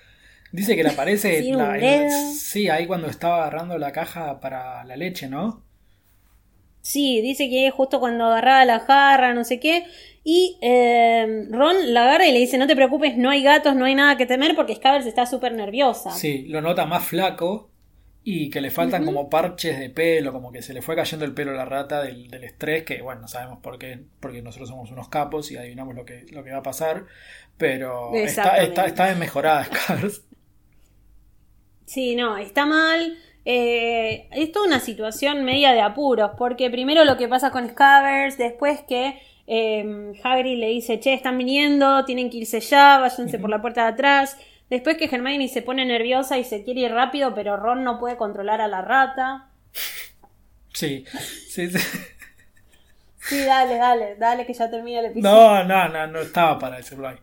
Dice que le aparece [laughs] Sí, la- un el- dedo. sí, ahí cuando estaba agarrando la caja para la leche, ¿no? Sí, dice que es justo cuando agarraba la jarra, no sé qué. Y eh, Ron la agarra y le dice, no te preocupes, no hay gatos, no hay nada que temer porque Scavers está súper nerviosa. Sí, lo nota más flaco y que le faltan como parches de pelo, como que se le fue cayendo el pelo a la rata del, del estrés, que bueno, no sabemos por qué, porque nosotros somos unos capos y adivinamos lo que, lo que va a pasar, pero está, está, está desmejorada [laughs] Scavers. Sí, no, está mal. Eh, es toda una situación media de apuros, porque primero lo que pasa con Scavers, después que eh, Hagrid le dice, che, están viniendo, tienen que irse ya, váyanse por la puerta de atrás. Después que Hermione se pone nerviosa y se quiere ir rápido, pero Ron no puede controlar a la rata. Sí, sí, sí. Sí, dale, dale, dale que ya termina el episodio. No, no, no, no estaba para decirlo ahí.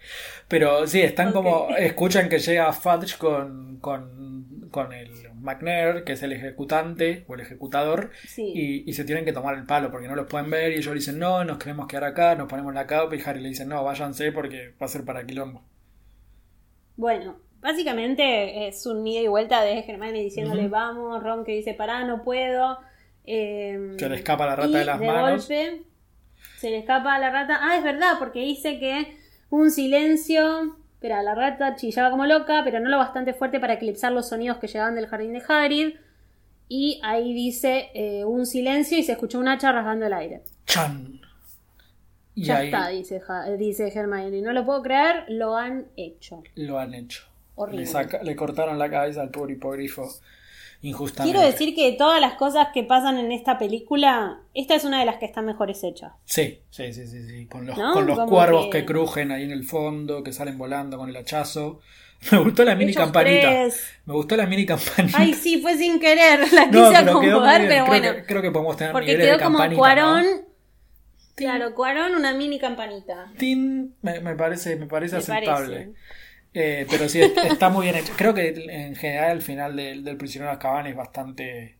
Pero sí, están como. [laughs] Escuchan que llega Fudge con, con, con el McNair, que es el ejecutante o el ejecutador, Sí. y, y se tienen que tomar el palo porque no los pueden ver. Y ellos dicen, no, nos queremos quedar acá, nos ponemos la capa. Y Harry le dice, no, váyanse porque va a ser para quilombo. Bueno, básicamente es un ida y vuelta de Hermione diciéndole vamos, Ron que dice pará, no puedo. eh, Se le escapa la rata y de las manos. golpe se le escapa a la rata. Ah, es verdad, porque dice que un silencio. Espera, la rata chillaba como loca, pero no lo bastante fuerte para eclipsar los sonidos que llegaban del jardín de Hagrid. Y ahí dice eh, un silencio y se escuchó un hacha rasgando el aire. ¡Chan! Y ya ahí está, dice, Ha- dice Hermione. No lo puedo creer, lo han hecho. lo han hecho. Horrible. Le, saca- le cortaron la cabeza al pobre hipogrifo injustamente. Quiero decir que de todas las cosas que pasan en esta película, esta es una de las que están mejores hechas. Sí, sí, sí, sí, sí. Con los, ¿No? con los cuervos que- que... crujen ahí en el fondo, que salen volando con el hachazo. [laughs] Me gustó la mini campanita. tres. Me gustó la mini campanita. Ay, sí, fue sin querer, la [laughs] no, quise pero quedó muy acomodar, pero creo, bueno. que, creo que podemos tener Porque niveles quedó de como Cuarón. ¿no? Claro, Cuarón, una mini campanita. Tin, me, me parece, me parece Me aceptable. Eh, pero sí, est- está muy bien hecho. Creo que en general el final del, del Prisionero de Azkaban es bastante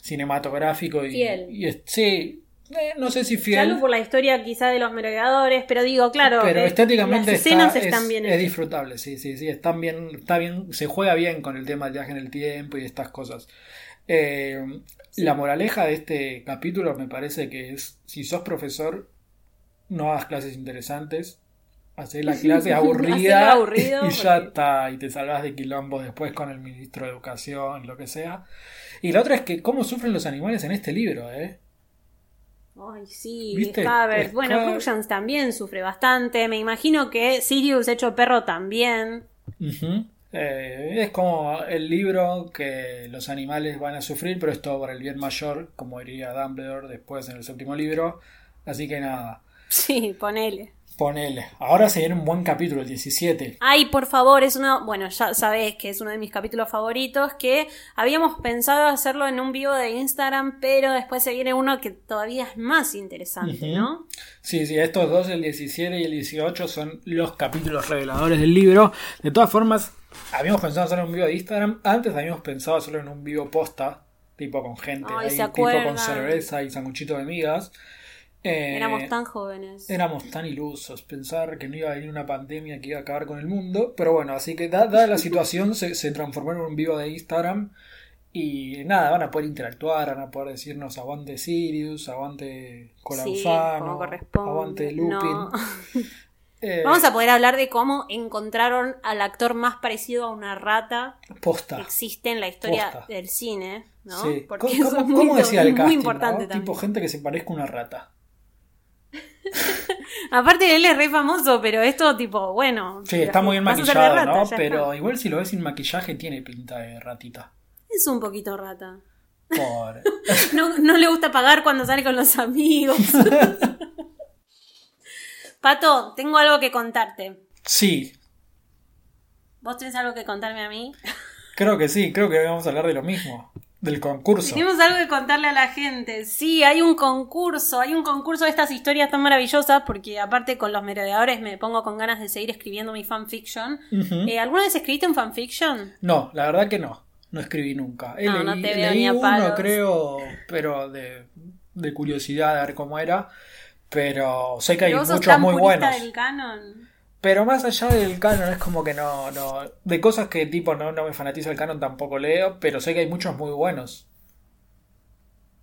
cinematográfico y, Fiel. y es- sí, eh, no sé si fiel. Salvo por la historia quizá de los merodeadores, pero digo, claro, Pero estéticamente las está- es, bien disfrutable, sí, sí, sí, están bien, está bien, se juega bien con el tema del viaje en el tiempo y estas cosas. Eh, La moraleja de este capítulo me parece que es, si sos profesor, no hagas clases interesantes, haces la [laughs] clase aburrida aburrido, [laughs] y ya está, y te salvas de quilombo después con el ministro de Educación, lo que sea. Y la otra es que cómo sufren los animales en este libro, ¿eh? Ay, sí, ¿Viste? Scavers. Bueno, Crookshanks también sufre bastante. Me imagino que Sirius hecho perro también. Ujú. Eh, es como el libro que los animales van a sufrir, pero es todo para el bien mayor, como diría Dumbledore después en el séptimo libro. Así que nada, [laughs] Sí, ponele. ponele. Ahora se viene un buen capítulo, el 17. Ay, por favor, es uno, bueno, ya sabés que es uno de mis capítulos favoritos, que habíamos pensado hacerlo en un vivo de Instagram, pero después se viene uno que todavía es más interesante. ¿no? Sí, sí, estos dos, el 17 y el 18, son los capítulos reveladores del libro. De todas formas, habíamos pensado hacerlo en un vivo de Instagram. Antes habíamos pensado hacerlo en un vivo posta, tipo con gente, Ay, ahí, ¿se tipo con cerveza y sanguchito de migas. Eh, Éramos tan jóvenes. Éramos tan ilusos, pensar que no iba a venir una pandemia que iba a acabar con el mundo, pero bueno, así que da- dada la [laughs] situación se, se transformó en un vivo de Instagram y nada, van a poder interactuar, van a poder decirnos aguante Sirius, aguante Sí, Colausano, corresponde. aguante Lupin. No. [laughs] Eh, Vamos a poder hablar de cómo encontraron al actor más parecido a una rata que posta. existe en la historia Posta. del cine, ¿no? Sí. Porque ¿Cómo, eso es cómo- muy, cómo decía el muy casting? importante no? también. Tipo gente que se parezca a una rata. [laughs] Aparte él es re famoso, pero esto tipo, bueno. Sí, está muy bien maquillado, rata, ¿no? Pero está. igual si lo ves sin maquillaje tiene pinta de ratita. Es un poquito rata. Pobre. [laughs] No, no le gusta pagar cuando sale con los amigos. [laughs] Pato, tengo algo que contarte. sí, ¿Vos tenés algo que contarme a mí? creo que sí, creo que vamos a hablar de lo mismo. Del concurso. Tenemos algo que contarle a la gente. Sí, hay un concurso, hay un concurso de estas historias tan maravillosas, porque aparte con los merodeadores me pongo con ganas de seguir escribiendo mi fanfiction. Eh, ¿Alguna vez escribiste un fanfiction? No, la verdad que no. No escribí nunca. He No, no te veo leí ni a uno, creo, pero de de curiosidad de ver cómo era. Pero sé que hay Pero muchos muy buenos. del canon. Pero más allá del canon, es como que no, no. De cosas que tipo no, no me fanatiza el canon tampoco leo, pero sé que hay muchos muy buenos.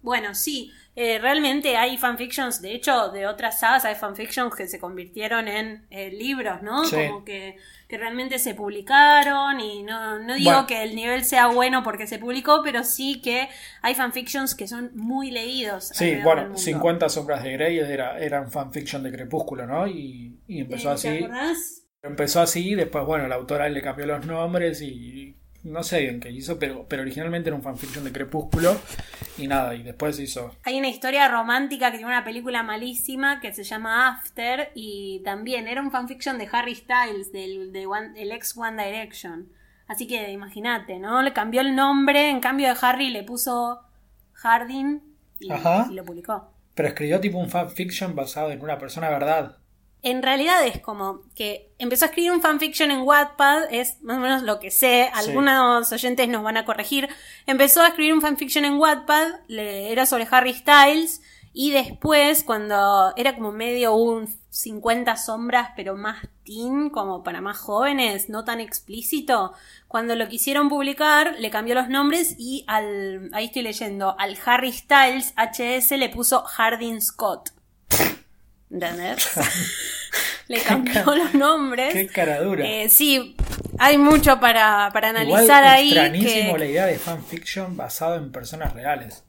Bueno, sí, eh, realmente hay fanfictions, de hecho, de otras sagas hay fanfictions que se convirtieron en eh, libros, ¿no? Sí. Como que, que realmente se publicaron y no, no digo Bueno. que el nivel sea bueno porque se publicó, pero sí que hay fanfictions que son muy leídos. Sí, bueno, mundo. 50 sombras de Grey era, eran fanfiction de Crepúsculo, ¿no? Y, y empezó Eh, así. ¿Te acordás? Empezó así, después, bueno, la autora le cambió los nombres y no sé bien qué hizo, pero, pero originalmente era un fanfiction de Crepúsculo y nada, y después hizo... Hay una historia romántica que tiene una película malísima que se llama After y también era un fanfiction de Harry Styles, del, de One- el ex One Direction. Así que imagínate, ¿no? Le cambió el nombre, en cambio de Harry le puso Hardin y, y lo publicó. Pero escribió tipo un fanfiction basado en una persona verdad. En realidad es como que empezó a escribir un fanfiction en Wattpad, es más o menos lo que sé, algunos oyentes nos van a corregir. Empezó a escribir un fanfiction en Wattpad, le, era sobre Harry Styles, y después, cuando era como medio un 50 sombras, pero más teen, como para más jóvenes, no tan explícito, cuando lo quisieron publicar, le cambió los nombres y al, ahí estoy leyendo, al Harry Styles HS le puso Hardin Scott. ¿Entendés? [laughs] [laughs] Le cambió los nombres. Qué cara dura. Eh, sí, hay mucho para, para Igual analizar ahí. extrañísimo que la idea de fanfiction basado en personas reales.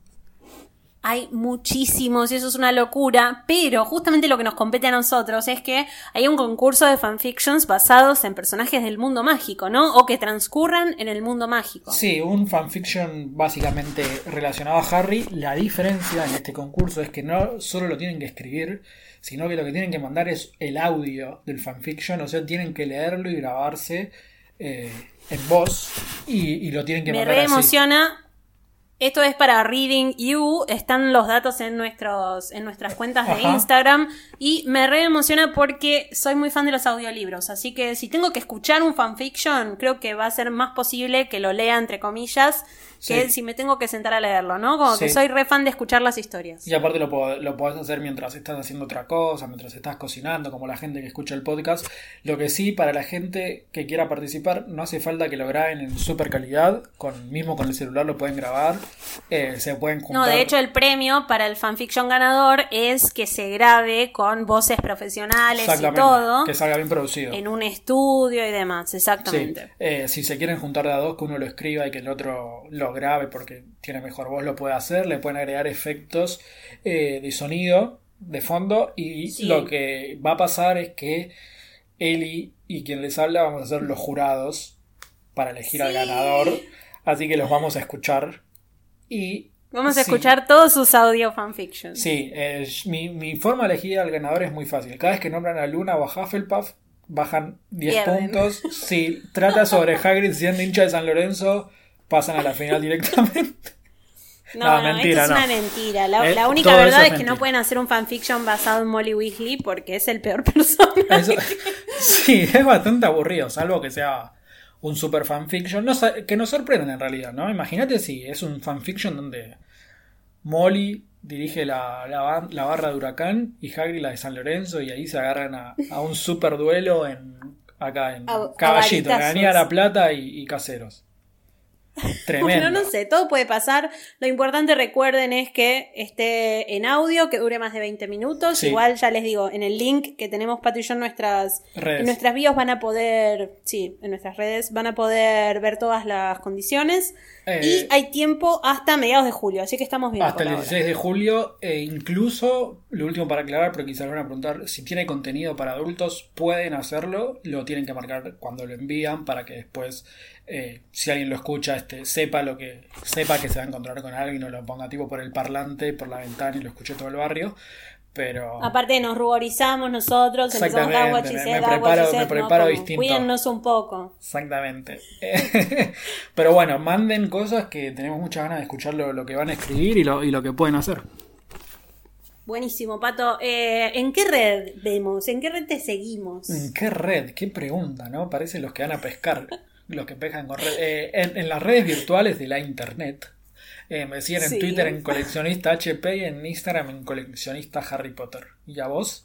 Hay muchísimos y eso es una locura, pero justamente lo que nos compete a nosotros es que hay un concurso de fanfictions basados en personajes del mundo mágico, ¿no? O que transcurran en el mundo mágico. Sí, un fanfiction básicamente relacionado a Harry. La diferencia en este concurso es que no solo lo tienen que escribir, sino que lo que tienen que mandar es el audio del fanfiction, o sea, tienen que leerlo y grabarse eh, en voz y, y lo tienen que Me mandar así. emociona. Esto es para Reading You. Están los datos en nuestros, en nuestras cuentas de Ajá. Instagram. Y me re emociona porque soy muy fan de los audiolibros. Así que si tengo que escuchar un fanfiction, creo que va a ser más posible que lo lea entre comillas. Que Sí. si me tengo que sentar a leerlo, ¿no? Como que Sí. soy re fan de escuchar las historias. Y aparte lo, lo podés hacer mientras estás haciendo otra cosa, mientras estás cocinando, como la gente que escucha el podcast. Lo que sí, para la gente que quiera participar, no hace falta que lo graben en super calidad. Con, mismo con el celular lo pueden grabar. eh, se pueden juntar. No, de hecho el premio para el fanfiction ganador es que se grabe con voces profesionales y todo. Que salga bien producido. En un estudio y demás, Sí, exactamente. eh, si se quieren juntar de a dos, que uno lo escriba y que el otro lo grabe porque tiene mejor voz, lo puede hacer. Le pueden agregar efectos eh, de sonido de fondo. Y Sí. lo que va a pasar es que Eli y quien les habla vamos a ser los jurados para elegir al ganador. Así que los vamos a escuchar. Y. Vamos a escuchar todos sus audio fanfictions. Sí, eh, mi, mi forma de elegir al ganador es muy fácil. Cada vez que nombran a Luna o a Hufflepuff, bajan 10 Pierden. puntos. Si trata sobre [laughs] Hagrid siendo hincha de San Lorenzo, pasan a la final directamente. No, No, no, mentira, esto es no. una mentira. La, Eh, la única verdad es es, que no pueden hacer un fanfiction basado en Molly Weasley porque es el peor [laughs] persona. Eso- sí, es bastante aburrido, salvo que sea un super fanfiction. No, que nos sorprenden en realidad, ¿no? Imagínate si es un fanfiction donde Molly dirige la, la, ba- la barra de Huracán y Hagrid la de San Lorenzo y ahí se agarran a, a un super duelo en acá en A- Caballito. Ganía la Plata y, y Caseros. Tremendo. Bueno, no sé, todo puede pasar. Lo importante, recuerden, es que esté en audio, que dure más de 20 minutos. Sí. Igual, ya les digo, en el link que tenemos Pato y yo en nuestras, Redes. en nuestras bios van a poder, sí, en nuestras redes van a poder ver todas las condiciones. Eh, y hay tiempo hasta mediados de julio, así que estamos bien. Hasta el ahora. 16 de julio, e incluso, lo último para aclarar, porque quizás van a preguntar, si tiene contenido para adultos, pueden hacerlo, lo tienen que marcar cuando lo envían para que después, eh, si alguien lo escucha, este, sepa lo que, sepa que se va a encontrar con alguien o lo ponga tipo por el parlante, por la ventana y lo escuche todo el barrio. Pero Aparte nos ruborizamos nosotros, empezamos a me- me preparo- me. Cuídennos un poco. Exactamente. [laughs] Pero bueno, manden cosas que tenemos muchas ganas de escuchar lo, lo que van a escribir y lo, y lo que pueden hacer. Buenísimo, Pato. Eh, ¿En qué red vemos? ¿En qué red te seguimos? ¿En qué red? Qué pregunta, ¿no? Parece los que van a pescar, los que pescan con. Eh, en, en las redes virtuales de la internet Eh, me siguen en Sí. Twitter en coleccionista HP y en Instagram en coleccionista Harry Potter. ¿Y a vos?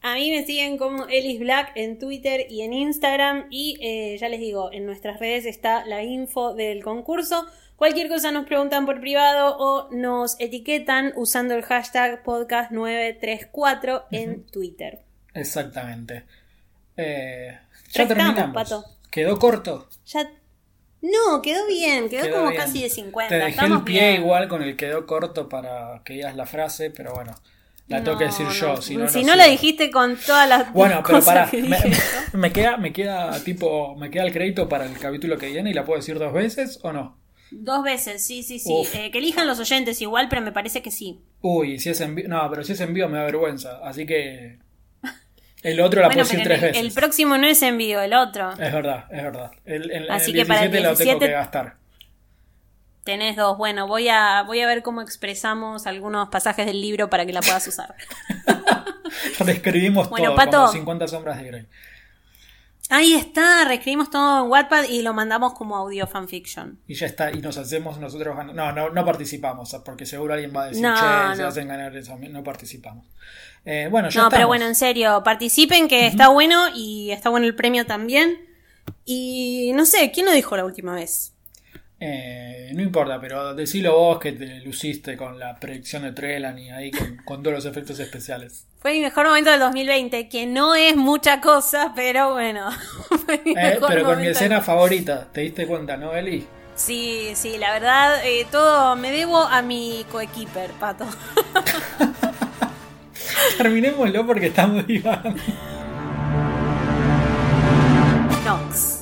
A mí me siguen como Ellis Black en Twitter y en Instagram. Y eh, ya les digo, en nuestras redes está la info del concurso. Cualquier cosa nos preguntan por privado o nos etiquetan usando el hashtag podcast934 en Twitter. Exactamente. Eh, Ya ya estamos, terminamos. Pato. Quedó corto. Ya. No, quedó bien, quedó, Quedó como bien. casi de 50. Te dejé estamos el pie bien. igual con el quedó corto para que digas la frase, pero bueno, la tengo que decir No, yo. no. Si no, no si no la dijiste con todas las Bueno, pero cosas pará, que me, me queda, me queda tipo, me queda el crédito para el capítulo que viene y la puedo decir dos veces o no. Dos veces, sí, sí, sí. Eh, que elijan los oyentes igual, pero me parece que sí. Uy, si es en vivo, no, pero si es en vivo me da vergüenza, así que el otro la bueno, pero tres el, veces. el próximo no es en vivo, el otro. Es verdad, es verdad. El, el- Así el que para el 17 lo tengo 17 que gastar. Tenés dos. Bueno, voy a, voy a ver cómo expresamos algunos pasajes del libro para que la puedas usar. [laughs] Describimos Bueno, todo, Pato. como 50 sombras de Grey. Ahí está, reescribimos todo en Wattpad y lo mandamos como audio fanfiction. Y ya está, y nos hacemos nosotros gan- No, no, no participamos, porque seguro alguien va a decir, No, che, se no. hacen ganar eso. No participamos. Eh, bueno, ya No, pero bueno, en serio, participen que está bueno y está bueno el premio también. Y no sé, ¿quién lo dijo la última vez? Eh, no importa, pero decilo vos que te luciste con la predicción de Trelawney ahí con, con todos los efectos especiales. Fue mi mejor momento del 2020, que no es mucha cosa, pero bueno. [laughs] fue mi Eh, mejor pero con mi escena favorita, ¿te diste cuenta, no, Eli? Sí, sí, la verdad, eh, todo me debo a mi coequiper, pato. [laughs] Terminémoslo porque estamos divagando. Nox.